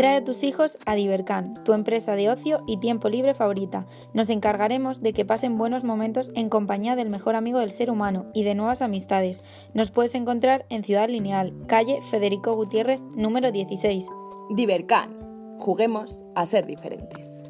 Trae a tus hijos a Divercan, tu empresa de ocio y tiempo libre favorita. Nos encargaremos de que pasen buenos momentos en compañía del mejor amigo del ser humano y de nuevas amistades. Nos puedes encontrar en Ciudad Lineal, calle Federico Gutiérrez, número 16. Divercan. Juguemos a ser diferentes.